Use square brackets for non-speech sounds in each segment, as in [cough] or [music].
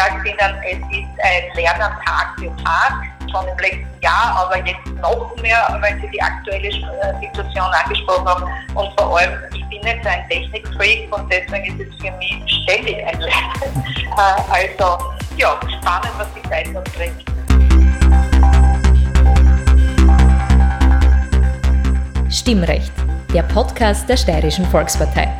gesagt ihnen, es ist ein Lernertag für Tag schon im letzten Jahr, aber jetzt noch mehr, weil Sie die aktuelle äh, Situation angesprochen haben. Und vor allem, ich bin jetzt ein Technikfreak und deswegen ist es für mich ständig ein Lernen. [laughs] Äh, also ja, spannend, was die Zeit noch bringt. Stimmrecht, der Podcast der Steirischen Volkspartei.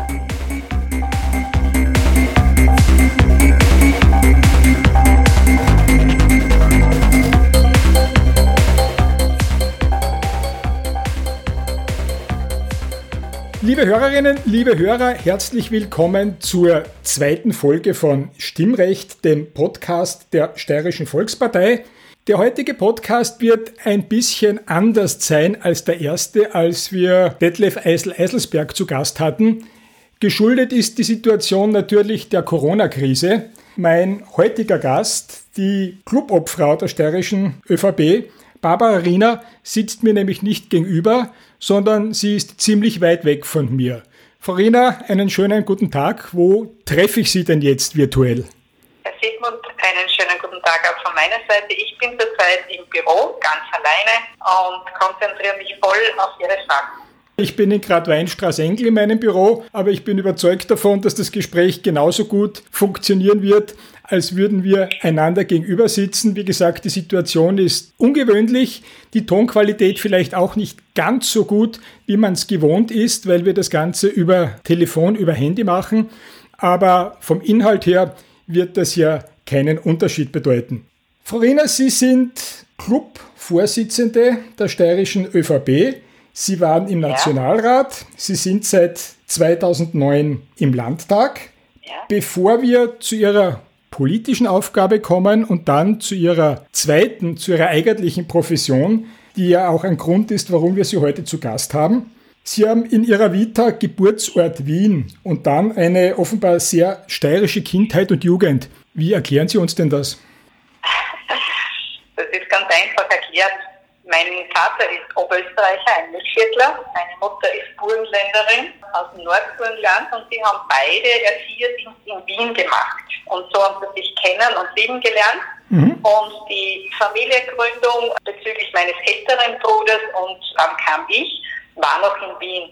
Liebe Hörerinnen, liebe Hörer, herzlich willkommen zur zweiten Folge von Stimmrecht, dem Podcast der Steirischen Volkspartei. Der heutige Podcast wird ein bisschen anders sein als der erste, als wir Detlef Eisel-Eiselsberg zu Gast hatten. Geschuldet ist die Situation natürlich der Corona-Krise. Mein heutiger Gast, die Clubobfrau der steirischen ÖVP, Barbara Riener, sitzt mir nämlich nicht gegenüber, sondern sie ist ziemlich weit weg von mir. Farina, einen schönen guten Tag. Wo treffe ich Sie denn jetzt virtuell? Herr Sigmund, einen schönen guten Tag auch von meiner Seite. Ich bin zurzeit im Büro, ganz alleine und konzentriere mich voll auf Ihre Fragen. Ich bin in Grad-Weinstraße-Engel in meinem Büro, aber ich bin überzeugt davon, dass das Gespräch genauso gut funktionieren wird, als würden wir einander gegenüber sitzen. Wie gesagt, die Situation ist ungewöhnlich, die Tonqualität vielleicht auch nicht ganz so gut, wie man es gewohnt ist, weil wir das Ganze über Telefon, über Handy machen. Aber vom Inhalt her wird das ja keinen Unterschied bedeuten. Frau Riener, Sie sind Clubvorsitzende der steirischen ÖVP. Sie waren im Nationalrat. Sie sind seit 2009 im Landtag. Bevor wir zu Ihrer politischen Aufgabe kommen und dann zu ihrer zweiten, zu ihrer eigentlichen Profession, die ja auch ein Grund ist, warum wir sie heute zu Gast haben. Sie haben in Ihrer Vita Geburtsort Wien und dann eine offenbar sehr steirische Kindheit und Jugend. Wie erklären Sie uns denn das? Das ist ganz einfach erklärt. Mein Vater ist Oberösterreicher, ein Milchviertler. Meine Mutter ist Burgenländerin aus dem Nordburgenland und sie haben beide Erzieherdienst in Wien gemacht. Und so haben sie sich kennen und lieben gelernt. Mhm. Und die Familiengründung bezüglich meines älteren Bruders und dann kam ich, war noch in Wien.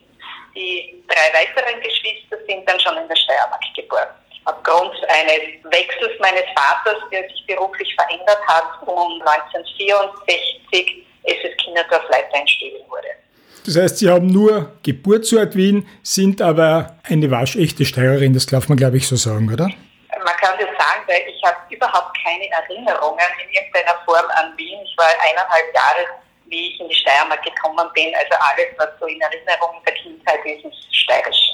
Die drei weiteren Geschwister sind dann schon in der Steiermark geboren. Aufgrund eines Wechsels meines Vaters, der sich beruflich verändert hat, um 1964 SS Kinderdorf Leiter in wurde. Das heißt, Sie haben nur Geburtsort Wien, sind aber eine waschechte Steirerin, das darf man, glaube ich, so sagen, oder? Man kann das sagen, weil ich habe überhaupt keine Erinnerungen in irgendeiner Form an Wien. Ich war eineinhalb Jahre, wie ich in die Steiermark gekommen bin. Also alles, was so in Erinnerung der Kindheit ist, ist steirisch.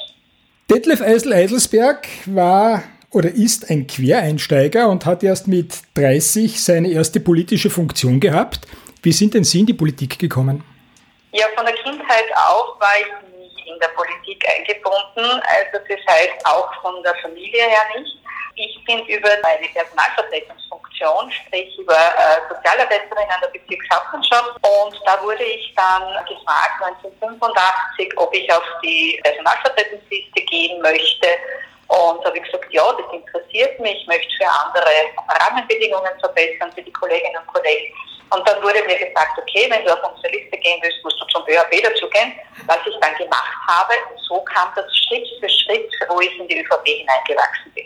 Detlef Eisel-Eiselsberg war oder ist ein Quereinsteiger und hat erst mit 30 seine erste politische Funktion gehabt. Wie sind denn Sie in die Politik gekommen? Ja, von der Kindheit auf war ich nie in der Politik eingebunden. Also das heißt auch von der Familie her nicht. Ich bin über meine Personalvertretungsfunktion, sprich über äh, Sozialarbeiterin an der Bezirkshauptmannschaft und da wurde ich dann gefragt 1985, ob ich auf die Personalvertretungsliste gehen möchte und da habe ich gesagt, ja, das interessiert mich, ich möchte für andere Rahmenbedingungen verbessern, für die Kolleginnen und Kollegen. Und dann wurde mir gesagt, okay, wenn du auf unsere Liste gehen willst, musst du zum ÖHP dazugehen, was ich dann gemacht habe. Und so kam das Schritt für Schritt, wo ich in die ÖVP hineingewachsen bin.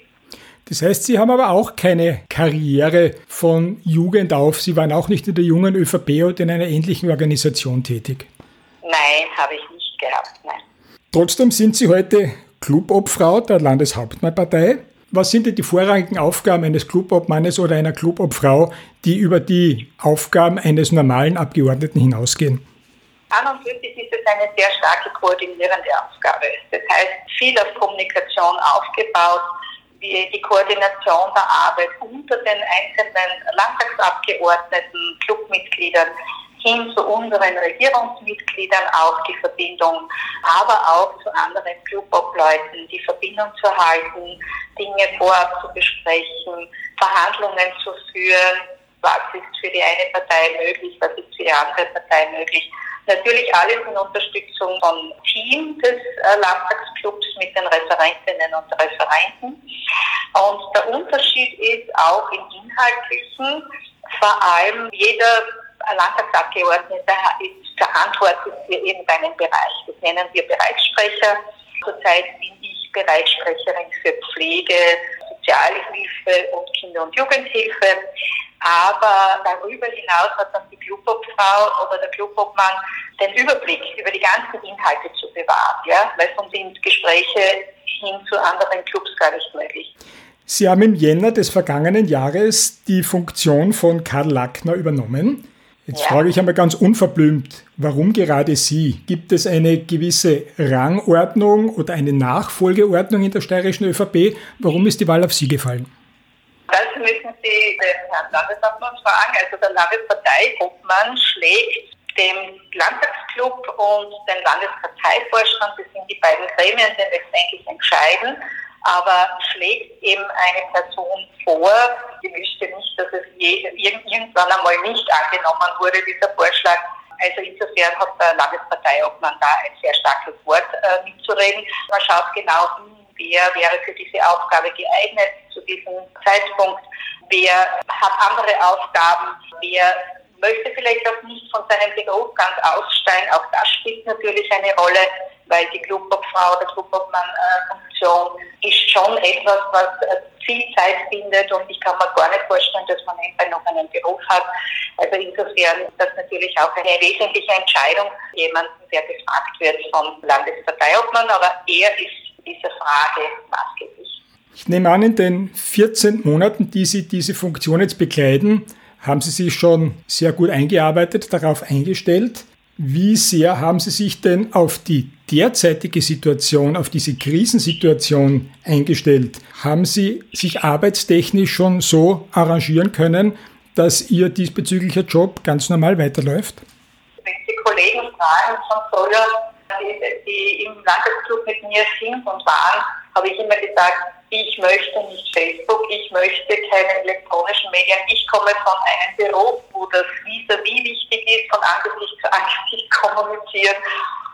Das heißt, Sie haben aber auch keine Karriere von Jugend auf. Sie waren auch nicht in der jungen ÖVP oder in einer ähnlichen Organisation tätig. Nein, habe ich nicht gehabt, nein. Trotzdem sind Sie heute Clubobfrau der Landeshauptmannpartei. Was sind denn die vorrangigen Aufgaben eines Clubobmannes oder einer Clubobfrau, die über die Aufgaben eines normalen Abgeordneten hinausgehen? An und für sich ist es eine sehr starke koordinierende Aufgabe. Das heißt, viel auf Kommunikation aufgebaut, wie die Koordination der Arbeit unter den einzelnen Landtagsabgeordneten, Clubmitgliedern, hin zu unseren Regierungsmitgliedern auch die Verbindung, aber auch zu anderen Clubobleuten die Verbindung zu halten, Dinge vorab zu besprechen, Verhandlungen zu führen, was ist für die eine Partei möglich, was ist für die andere Partei möglich. Natürlich alles in Unterstützung vom Team des äh, Landtagsclubs mit den Referentinnen und Referenten. Und der Unterschied ist auch im Inhaltlichen, vor allem jeder Landtagsabgeordnete ist verantwortlich für irgendeinen Bereich. Das nennen wir Bereichssprecher. Zurzeit bin ich Bereichssprecherin für Pflege, Sozialhilfe und Kinder- und Jugendhilfe. Aber darüber hinaus hat dann die Clubobfrau oder der Clubobmann den Überblick über die ganzen Inhalte zu bewahren, ja? weil sonst sind Gespräche hin zu anderen Clubs gar nicht möglich. Sie haben im Jänner des vergangenen Jahres die Funktion von Karl Lackner übernommen. Jetzt ja. frage ich einmal ganz unverblümt, warum gerade Sie? Gibt es eine gewisse Rangordnung oder eine Nachfolgeordnung in der steirischen ÖVP? Warum ist die Wahl auf Sie gefallen? Das müssen Sie den Herrn Landeshauptmann fragen. Also der Landesparteiobmann schlägt dem Landtagsclub und den Landesparteivorstand, das sind die beiden Gremien, die letztendlich entscheiden, aber schlägt eben eine Person vor, die wüsste nicht, dass es je, irgendwann einmal nicht angenommen wurde, dieser Vorschlag. Also insofern hat der Landesparteiobmann da ein sehr starkes Wort äh, mitzureden. Man schaut genau hin, wer wäre für diese Aufgabe geeignet zu diesem Zeitpunkt, wer hat andere Aufgaben, wer möchte vielleicht auch nicht von seinem Beruf ganz aussteigen. Auch das spielt natürlich eine Rolle, weil die Clubobfrau oder Clubobmann-Funktion ist schon etwas, was äh, viel Zeit findet und ich kann mir gar nicht vorstellen, dass man nebenbei noch einen Beruf hat. Also insofern ist das natürlich auch eine wesentliche Entscheidung jemanden, der gefragt wird vom Landesparteiobmann, aber er ist diese Frage maßgeblich. Ich nehme an, in den 14 Monaten, die Sie diese Funktion jetzt bekleiden, haben Sie sich schon sehr gut eingearbeitet, darauf eingestellt. Wie sehr haben Sie sich denn auf die derzeitige Situation, auf diese Krisensituation eingestellt? Haben Sie sich arbeitstechnisch schon so arrangieren können, dass Ihr diesbezüglicher Job ganz normal weiterläuft? Wenn Sie Kollegen fragen von früher, die, die im Landesclub mit mir sind und waren, habe ich immer gesagt, ich möchte nicht Facebook, ich möchte keine elektronischen Medien. Ich komme von einem Beruf, wo das vis-à-vis wichtig ist, von Angesicht zu Angesicht [laughs] kommunizieren.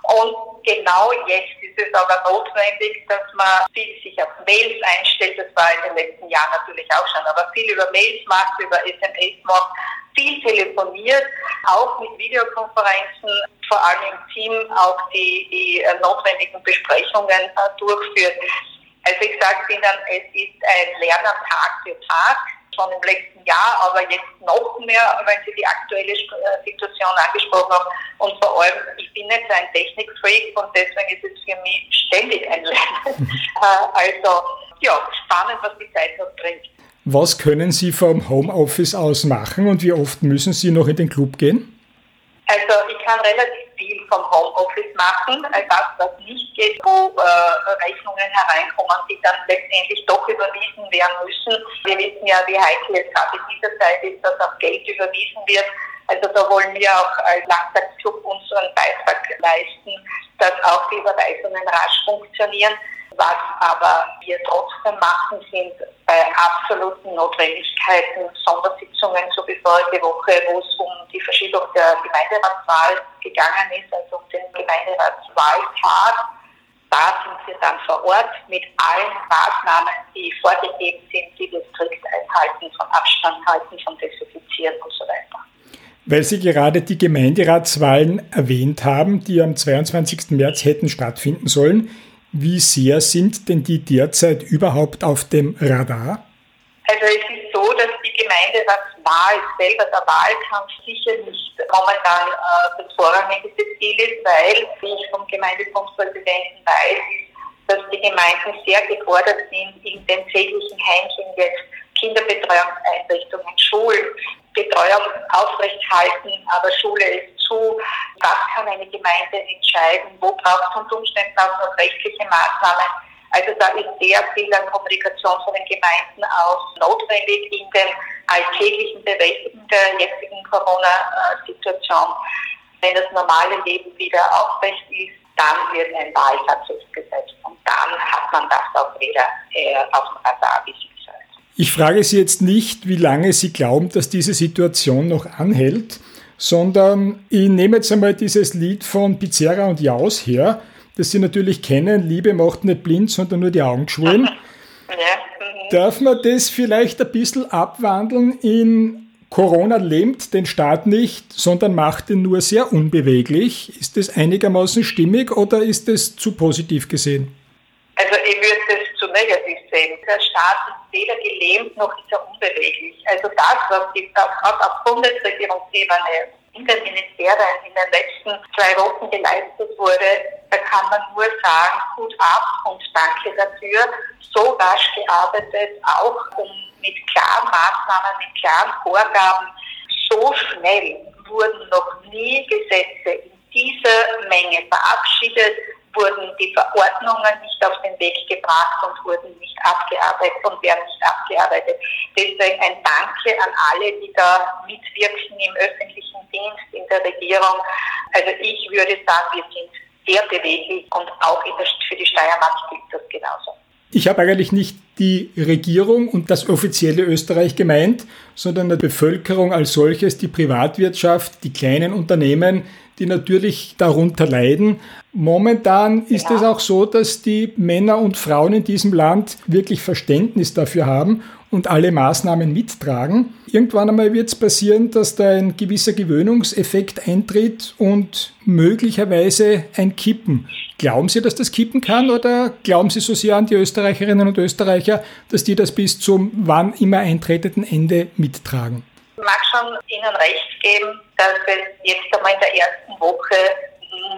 Und genau jetzt ist es aber notwendig, dass man viel sich auf Mails einstellt. Das war in den letzten Jahren natürlich auch schon, aber viel über Mails macht, über SMS macht, viel telefoniert, auch mit Videokonferenzen, vor allem im Team auch die, die äh, notwendigen Besprechungen äh, durchführt. Also ich sage Ihnen, es ist ein Lernen Tag für Tag schon im letzten Jahr, aber jetzt noch mehr, wenn Sie die aktuelle äh, Situation angesprochen haben. Und vor allem, ich bin so ein Technikfreak und deswegen ist es für mich ständig ein Lernen. [laughs] also ja, spannend, was die Zeit noch bringt. Was können Sie vom Homeoffice aus machen und wie oft müssen Sie noch in den Club gehen? Also ich kann relativ viel vom Homeoffice machen, also das, was nicht geht, wo äh, Rechnungen hereinkommen, die dann letztendlich doch überwiesen werden müssen. Wir wissen ja, wie heikel es gerade in dieser Zeit ist, dass auch Geld überwiesen wird. Also da wollen wir auch als Landtagsclub unseren Beitrag leisten, dass auch die Überweisungen rasch funktionieren. Was aber wir trotzdem machen, sind bei absoluten Notwendigkeiten Sondersitzungen, so wie vorige Woche, wo es um die Verschiebung der Gemeinderatswahl gegangen ist, also um den Gemeinderatswahltag. Da sind wir dann vor Ort mit allen Maßnahmen, die vorgegeben sind, die wir strikt einhalten, von Abstand halten, von Desinfizieren und so weiter. Weil Sie gerade die Gemeinderatswahlen erwähnt haben, die am 22. März hätten stattfinden sollen, wie sehr sind denn die derzeit überhaupt auf dem Radar? Also es ist so, dass die Gemeinderatswahl selber, der Wahlkampf sicher nicht momentan äh, das vorrangigste Ziel ist, weil, wie ich vom Gemeindebundspräsidenten weiß, dass die Gemeinden sehr gefordert sind, in den täglichen Heimchen jetzt Kinderbetreuungseinrichtungen, Schulen, Betreuung aufrechthalten, aber Schule ist zu. Das kann eine Gemeinde entscheiden. Wo braucht es unter Umständen auch noch rechtliche Maßnahmen? Also da ist sehr viel an Kommunikation von den Gemeinden aus notwendig in den alltäglichen Bewältigen der jetzigen Corona-Situation. Wenn das normale Leben wieder aufrecht ist, dann wird ein Wahltag festgesetzt und dann hat man das auch wieder äh, auf dem Radar, wie Sie gesagt Ich frage Sie jetzt nicht, wie lange Sie glauben, dass diese Situation noch anhält, sondern ich nehme jetzt einmal dieses Lied von Pizarra und Jaus her, das Sie natürlich kennen, Liebe macht nicht blind, sondern nur die Augen geschwollen. [laughs] Ja. Mhm. Darf man das vielleicht ein bisschen abwandeln in Corona lähmt den Staat nicht, sondern macht ihn nur sehr unbeweglich. Ist das einigermaßen stimmig oder ist das zu positiv gesehen? Also ich würde das zu negativ sehen. Der Staat weder gelähmt noch ist er unbeweglich. Also das, was die, gerade auf Bundesregierungsebene in den Ministerien in den letzten zwei Wochen geleistet wurde, da kann man nur sagen, gut ab und danke dafür. So rasch gearbeitet, auch um mit klaren Maßnahmen, mit klaren Vorgaben. So schnell wurden noch nie Gesetze in dieser Menge verabschiedet, wurden die Verordnungen nicht auf Weg gebracht und wurden nicht abgearbeitet und werden nicht abgearbeitet. Deswegen ein Danke an alle, die da mitwirken im öffentlichen Dienst, in der Regierung. Also ich würde sagen, wir sind sehr beweglich und auch für die Steiermark gilt das genauso. Ich habe eigentlich nicht die Regierung und das offizielle Österreich gemeint, sondern die Bevölkerung als solches, die Privatwirtschaft, die kleinen Unternehmen, die natürlich darunter leiden. Momentan ist ja. es auch so, dass die Männer und Frauen in diesem Land wirklich Verständnis dafür haben und alle Maßnahmen mittragen. Irgendwann einmal wird es passieren, dass da ein gewisser Gewöhnungseffekt eintritt und möglicherweise ein Kippen. Glauben Sie, dass das kippen kann oder glauben Sie so sehr an die Österreicherinnen und Österreicher, dass die das bis zum wann immer eintretenden Ende mittragen? Ich mag schon Ihnen recht geben, dass es jetzt einmal in der ersten Woche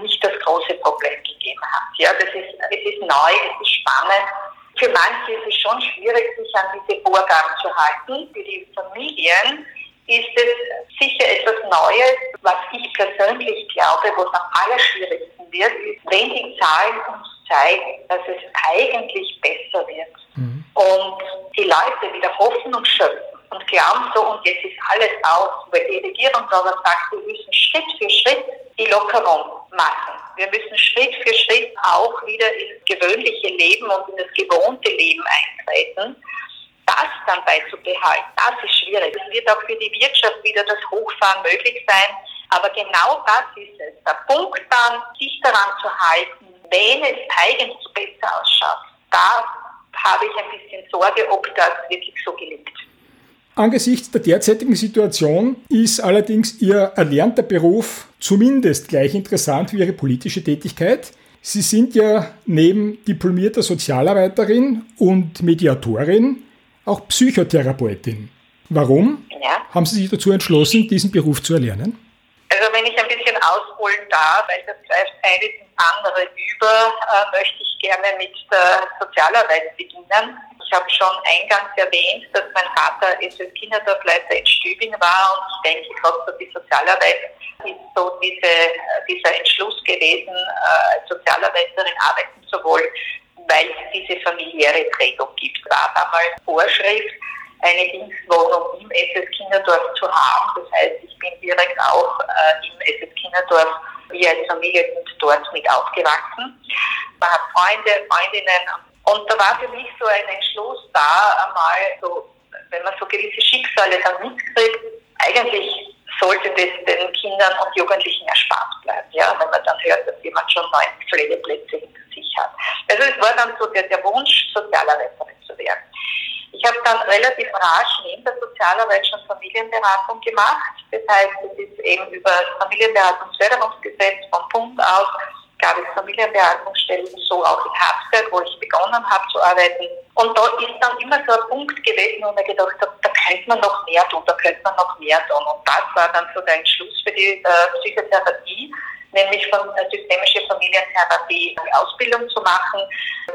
nicht das große Problem gegeben hat. Ja, das ist, es ist neu, es ist spannend. Für manche ist es schon schwierig, sich an diese Vorgaben zu halten. Für die Familien ist es sicher etwas Neues, was ich persönlich glaube, wo es am allerschwierigsten wird, ist, wenn die Zahlen uns zeigen, dass es eigentlich besser wird mhm. und die Leute wieder Hoffnung schöpfen und glauben so, und jetzt ist alles aus, weil die Regierung aber sagt, wir müssen Schritt für Schritt die Lockerung machen. Wir müssen Schritt für Schritt auch wieder ins gewöhnliche Leben und in das gewohnte Leben eintreten. Das dann beizubehalten, das ist schwierig. Es wird auch für die Wirtschaft wieder das Hochfahren möglich sein. Aber genau das ist es. Der Punkt dann, sich daran zu halten, wenn es eigentlich besser ausschaut, da habe ich ein bisschen Sorge, ob das wirklich so gelingt. Angesichts der derzeitigen Situation ist allerdings Ihr erlernter Beruf zumindest gleich interessant wie Ihre politische Tätigkeit. Sie sind ja neben diplomierter Sozialarbeiterin und Mediatorin auch Psychotherapeutin. Warum ja. haben Sie sich dazu entschlossen, diesen Beruf zu erlernen? Also wenn ich ein bisschen ausholen darf, weil das greift eines ins andere über, äh, möchte ich gerne mit der Sozialarbeit beginnen. Ich habe schon eingangs erwähnt, dass mein Vater SS Kinderdorfleiter in Stübing war und ich denke, gerade für die Sozialarbeit ist so diese, dieser Entschluss gewesen, äh, als Sozialarbeiterin arbeiten zu wollen, weil es diese familiäre Prägung gibt. War damals Vorschrift, eine Dienstwohnung im SS Kinderdorf zu haben. Das heißt, ich bin direkt auch äh, im SS Kinderdorf wie als Familie dort mit aufgewachsen. Man hat Freunde, Freundinnen und da war für mich so ein Entschluss da, einmal so, wenn man so gewisse Schicksale dann mitkriegt, eigentlich sollte das den Kindern und Jugendlichen erspart bleiben, ja, wenn man dann hört, dass jemand schon neun Pflegeplätze hinter sich hat. Also es war dann so der, der Wunsch, Sozialarbeiterin zu werden. Ich habe dann relativ rasch neben der Sozialarbeit schon Familienberatung gemacht. Das heißt, es ist eben über das Familienberatungsförderungsgesetz vom Bund aus gab es Familienberatungsstellen, so auch in Habsberg, wo ich begonnen habe zu arbeiten. Und da ist dann immer so ein Punkt gewesen, wo man gedacht hat, da könnte man noch mehr tun, da könnte man noch mehr tun. Und das war dann so der Entschluss für die äh, Psychotherapie, nämlich von der systemischen Familientherapie die Ausbildung zu machen,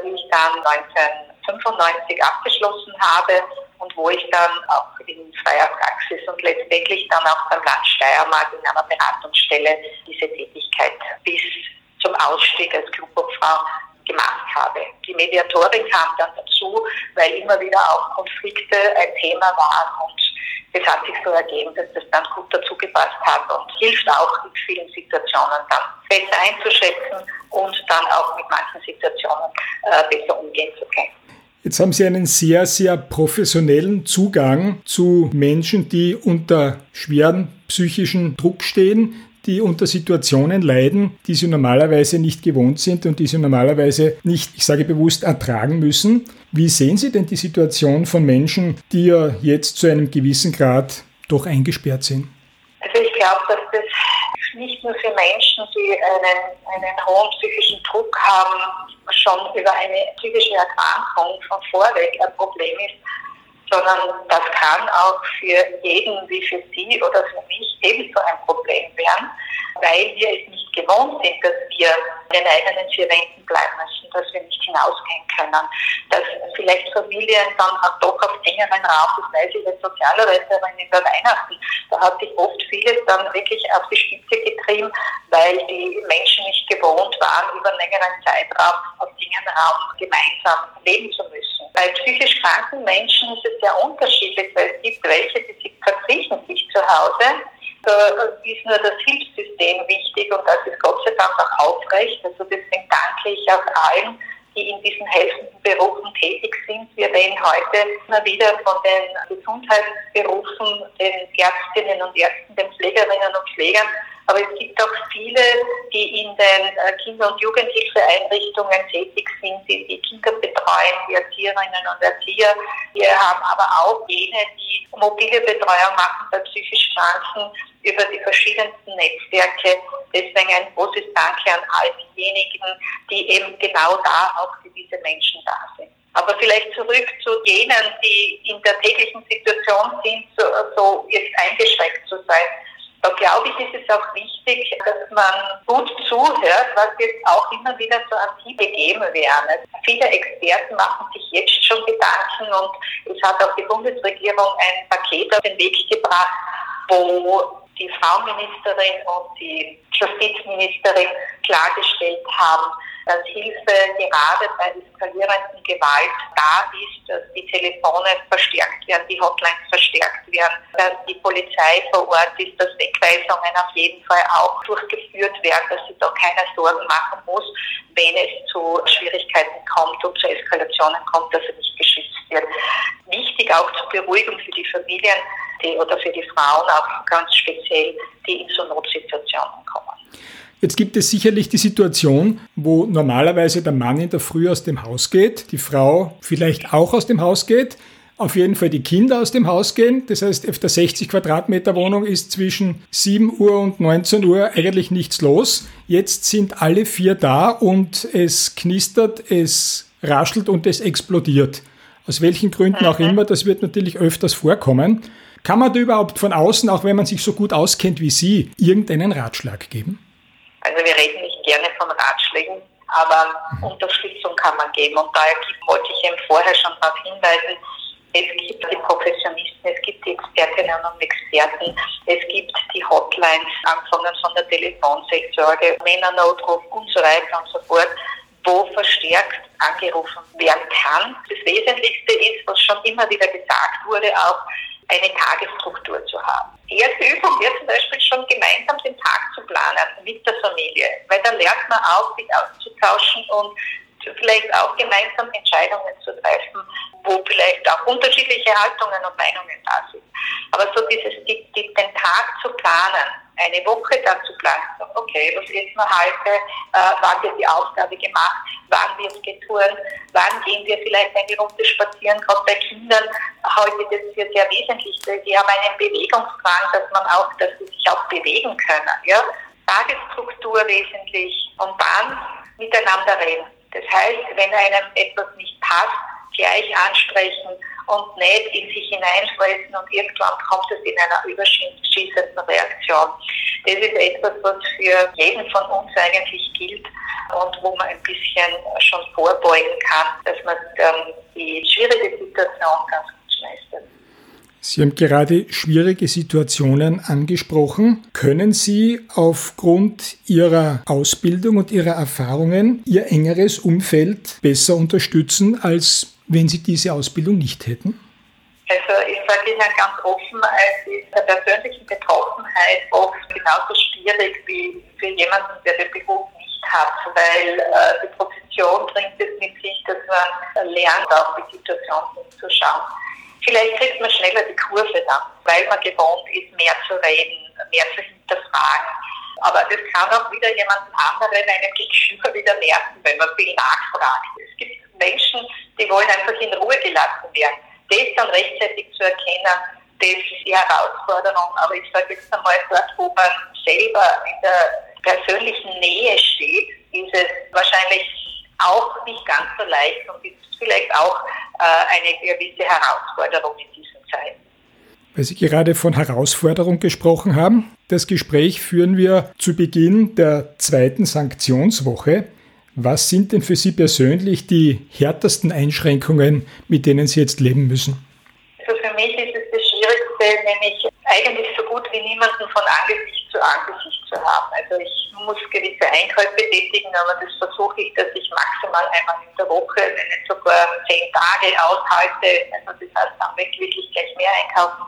die ich dann 1995 abgeschlossen habe und wo ich dann auch in freier Praxis und letztendlich dann auch beim Land Steiermark in einer Beratungsstelle diese Tätigkeit bis zum Ausstieg als Klubobfrau gemacht habe. Die Mediatorin kam dann dazu, weil immer wieder auch Konflikte ein Thema waren und es hat sich so ergeben, dass das dann gut dazu gepasst hat und hilft auch in vielen Situationen dann besser einzuschätzen und dann auch mit manchen Situationen äh, besser umgehen zu können. Jetzt haben Sie einen sehr, sehr professionellen Zugang zu Menschen, die unter schweren psychischen Druck stehen, die unter Situationen leiden, die sie normalerweise nicht gewohnt sind und die sie normalerweise nicht, ich sage bewusst, ertragen müssen. Wie sehen Sie denn die Situation von Menschen, die ja jetzt zu einem gewissen Grad doch eingesperrt sind? Also ich glaube, dass das nicht nur für Menschen, die einen, einen hohen psychischen Druck haben, schon über eine psychische Erkrankung von vorweg ein Problem ist, sondern das kann auch für jeden wie für Sie oder für mich ebenso ein Problem werden, weil wir es nicht gewohnt sind, dass wir in den eigenen vier Wänden bleiben müssen, dass wir nicht hinausgehen können, dass vielleicht Familien dann doch auf engeren Raum, das weiß ich als Sozialarbeiterin in der Weihnachten, da hat sich oft vieles dann wirklich auf die Spitze getrieben, weil die Menschen nicht gewohnt waren, über einen längeren Zeitraum auf engen Raum gemeinsam leben zu müssen. Bei psychisch kranken Menschen ist es sehr unterschiedlich, weil es gibt welche, die sich verkriechen sich zu Hause da ist nur das Hilfssystem wichtig und das ist Gott sei Dank auch aufrecht. Also deswegen danke ich auch allen, die in diesen helfenden Berufen tätig sind. Wir reden heute immer wieder von den Gesundheitsberufen, den Ärztinnen und Ärzten, den Pflegerinnen und Pflegern. Aber es gibt auch viele, die in den äh, Kinder- und Jugendhilfeeinrichtungen tätig sind, die die Kinder betreuen, die Erzieherinnen und Erzieher. Wir haben aber auch jene, die mobile Betreuung machen bei psychisch Kranken über die verschiedensten Netzwerke. Deswegen ein großes Danke an all diejenigen, die eben genau da auch für diese Menschen da sind. Aber vielleicht zurück zu jenen, die in der täglichen Situation sind, so, so jetzt eingeschränkt zu sein. Da glaube ich, ist es auch wichtig, dass man gut zuhört, was jetzt auch immer wieder so Antike geben werden. Viele Experten machen sich jetzt schon Gedanken und es hat auch die Bundesregierung ein Paket auf den Weg gebracht, wo die Frauenministerin und die Justizministerin klargestellt haben, dass Hilfe gerade bei eskalierenden Gewalt da ist, dass die Telefone verstärkt werden, die Hotlines verstärkt werden, dass die Polizei vor Ort ist, dass Wegweisungen auf jeden Fall auch durchgeführt werden, dass sie da keine Sorgen machen muss, wenn es zu Schwierigkeiten kommt und zu Eskalationen kommt, dass er nicht geschützt wird. Wichtig auch zur Beruhigung für die Familien die, oder für die Frauen auch ganz speziell, die in so Notsituationen kommen. Jetzt gibt es sicherlich die Situation, wo normalerweise der Mann in der Früh aus dem Haus geht, die Frau vielleicht auch aus dem Haus geht, auf jeden Fall die Kinder aus dem Haus gehen. Das heißt, auf der 60 Quadratmeter Wohnung ist zwischen 7 Uhr und 19 Uhr eigentlich nichts los. Jetzt sind alle vier da und es knistert, es raschelt und es explodiert. Aus welchen Gründen auch mhm. immer, das wird natürlich öfters vorkommen. Kann man da überhaupt von außen, auch wenn man sich so gut auskennt wie Sie, irgendeinen Ratschlag geben? Also wir reden nicht gerne von Ratschlägen, aber. Unterstützung kann man geben. Und daher wollte ich eben vorher schon darauf hinweisen, es gibt die Professionisten, es gibt die Expertinnen und Experten, es gibt die Hotlines, angefangen von der Telefonseelsorge, Männernotruf und so weiter und so fort, wo verstärkt angerufen werden kann. Das Wesentlichste ist, was schon immer wieder gesagt wurde, auch eine Tagesstruktur zu haben. Die erste Übung wäre zum Beispiel schon gemeinsam den Tag zu planen mit der Familie, weil da lernt man auch, sich auszutauschen und vielleicht auch gemeinsam Entscheidungen zu treffen, wo vielleicht auch unterschiedliche Haltungen und Meinungen da sind. Aber so dieses, die, die, den Tag zu planen, eine Woche dann zu planen, okay, was ist noch heute, äh, wann wird die Aufgabe gemacht, wann wird geturnt, wann gehen wir vielleicht eine Runde spazieren, gerade bei Kindern heute das ist sehr wesentlich, die haben einen Bewegungsdrang, dass man auch, dass sie sich auch bewegen können, ja. Tagesstruktur wesentlich und dann miteinander reden. Das heißt, wenn einem etwas nicht passt, gleich ansprechen und nicht in sich hineinfressen und irgendwann kommt es in einer überschießenden Reaktion. Das ist etwas, was für jeden von uns eigentlich gilt und wo man ein bisschen schon vorbeugen kann, dass man ähm, die schwierige Situation ganz gut meistert. Sie haben gerade schwierige Situationen angesprochen. Können Sie aufgrund Ihrer Ausbildung und Ihrer Erfahrungen Ihr engeres Umfeld besser unterstützen, als wenn Sie diese Ausbildung nicht hätten? Also ich sage Ihnen ganz offen, es ist der persönlichen Betroffenheit oft genauso schwierig wie für jemanden, der den Beruf nicht hat, weil äh, die Profession bringt es mit sich, dass man lernt, auf die Situation hinzuschauen. Vielleicht kriegt man schneller die Kurve dann, weil man gewohnt ist, mehr zu reden, mehr zu hinterfragen. Aber das kann auch wieder jemanden anderen einem gegenüber wieder nerven, wenn man viel nachfragt. Es gibt Menschen, die wollen einfach in Ruhe gelassen werden. Das dann rechtzeitig zu erkennen, das ist die Herausforderung. Aber ich sage jetzt einmal, dort, wo man selber in der persönlichen Nähe steht, ist es wahrscheinlich auch nicht ganz so leicht und ist vielleicht auch äh, eine gewisse Herausforderung in diesen Zeiten. Weil Sie gerade von Herausforderung gesprochen haben. Das Gespräch führen wir zu Beginn der zweiten Sanktionswoche. Was sind denn für Sie persönlich die härtesten Einschränkungen, mit denen Sie jetzt leben müssen? Also für mich ist es das Schwierigste, nämlich eigentlich so gut wie niemanden von Angesicht zu Angesicht zu haben. Also ich muss gewisse Einkäufe tätigen, aber das versuche ich, dass ich maximal einmal in der Woche, wenn nicht sogar zehn Tage aushalte. Also das heißt, dann wirklich gleich mehr einkaufen.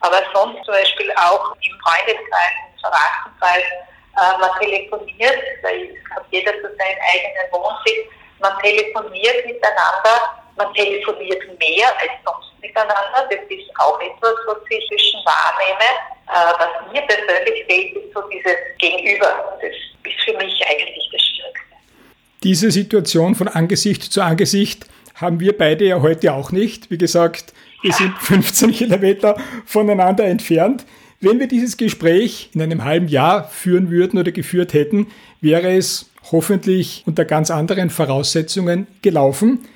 Aber sonst zum Beispiel auch im Freundeskreis, im Verwandtenkreis, äh, man telefoniert, weil hat jeder so seinen eigenen Wohnsitz, man telefoniert miteinander, man telefoniert mehr als sonst miteinander. Das ist auch etwas, was ich zwischen wahrnehme. Äh, was mir persönlich fehlt, ist so dieses Gegenüber. Das ist für mich eigentlich das Schwierigste. Diese Situation von Angesicht zu Angesicht haben wir beide ja heute auch nicht. Wie gesagt, wir sind 15 Kilometer voneinander entfernt. Wenn wir dieses Gespräch in einem halben Jahr führen würden oder geführt hätten, wäre es hoffentlich unter ganz anderen Voraussetzungen gelaufen.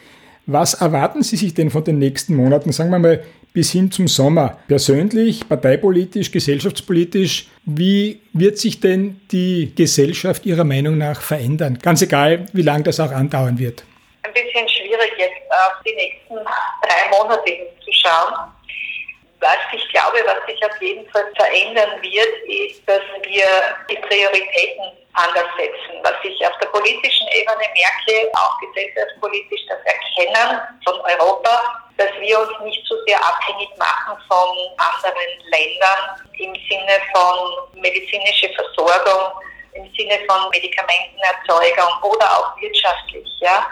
Was erwarten Sie sich denn von den nächsten Monaten, sagen wir mal bis hin zum Sommer? Persönlich, parteipolitisch, gesellschaftspolitisch, wie wird sich denn die Gesellschaft Ihrer Meinung nach verändern? Ganz egal, wie lange das auch andauern wird. Ein bisschen schwierig jetzt auf die nächsten drei Monate hinzuschauen. Was ich glaube, was sich auf jeden Fall verändern wird, ist, dass wir die Prioritäten anders setzen. Was ich auf der politischen Ebene merke, auch gesellschaftspolitisch das Erkennen von Europa, dass wir uns nicht so sehr abhängig machen von anderen Ländern im Sinne von medizinische Versorgung, im Sinne von Medikamentenerzeugung oder auch wirtschaftlich. Ja?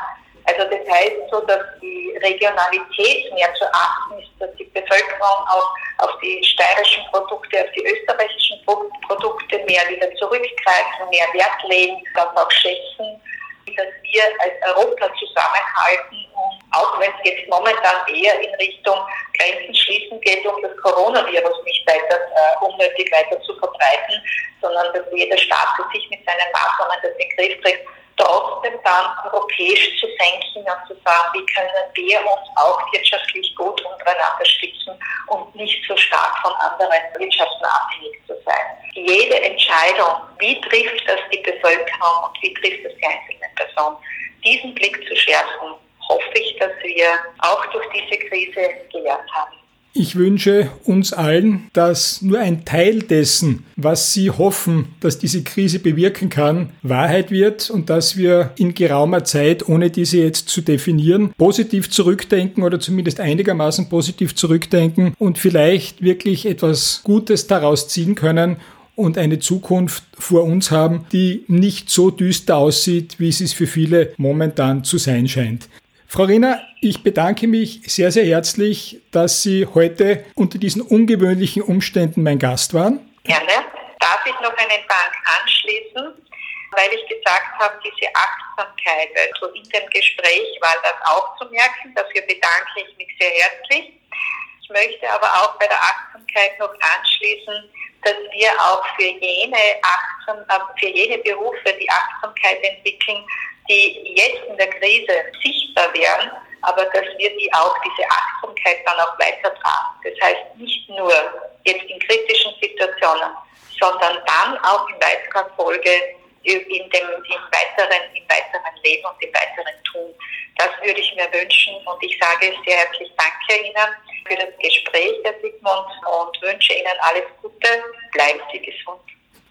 Also das heißt so, dass die Regionalität mehr zu achten ist, dass die Bevölkerung auch auf die steirischen Produkte, auf die österreichischen Produkte mehr wieder zurückgreifen, mehr Wert legen, das auch schätzen, dass wir als Europa zusammenhalten und auch wenn es jetzt momentan eher in Richtung Grenzen schließen geht, um das Coronavirus nicht weiter äh, unnötig weiter zu verbreiten, sondern dass jeder Staat für sich mit seinen Maßnahmen das in den Griff kriegt, trotzdem dann europäisch zu denken und zu sagen, wie können wir uns auch wirtschaftlich gut untereinander stützen und nicht so stark von anderen Wirtschaften abhängig zu sein. Jede Entscheidung, wie trifft das die Bevölkerung und wie trifft das die einzelne Person, diesen Blick zu schärfen, hoffe ich, dass wir auch durch diese Krise gelernt haben. Ich wünsche uns allen, dass nur ein Teil dessen, was Sie hoffen, dass diese Krise bewirken kann, Wahrheit wird und dass wir in geraumer Zeit, ohne diese jetzt zu definieren, positiv zurückdenken oder zumindest einigermaßen positiv zurückdenken und vielleicht wirklich etwas Gutes daraus ziehen können und eine Zukunft vor uns haben, die nicht so düster aussieht, wie es für viele momentan zu sein scheint. Frau Rina, ich bedanke mich sehr, sehr herzlich, dass Sie heute unter diesen ungewöhnlichen Umständen mein Gast waren. Gerne. Darf ich noch einen Dank anschließen? Weil ich gesagt habe, diese Achtsamkeit, also in dem Gespräch war das auch zu merken. Dafür bedanke ich mich sehr herzlich. Ich möchte aber auch bei der Achtsamkeit noch anschließen, dass wir auch für jene, Achtsam, äh, für jene Berufe die Achtsamkeit entwickeln, die jetzt in der Krise sichtbar werden, aber dass wir die auch diese Achtsamkeit dann auch weitertragen. Das heißt nicht nur jetzt in kritischen Situationen, sondern dann auch in weiterer Folge in dem, im, weiteren, im weiteren Leben und im weiteren Tun. Das würde ich mir wünschen und ich sage sehr herzlich Danke Ihnen für das Gespräch, Herr Sigmund, und wünsche Ihnen alles Gute. Bleiben Sie gesund.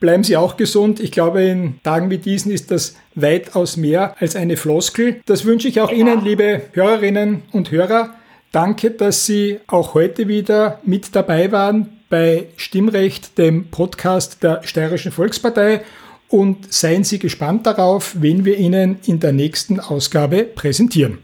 Bleiben Sie auch gesund. Ich glaube, in Tagen wie diesen ist das weitaus mehr als eine Floskel. Das wünsche ich auch Ihnen, liebe Hörerinnen und Hörer. Danke, dass Sie auch heute wieder mit dabei waren bei Stimmrecht, dem Podcast der Steirischen Volkspartei. Und seien Sie gespannt darauf, wen wir Ihnen in der nächsten Ausgabe präsentieren.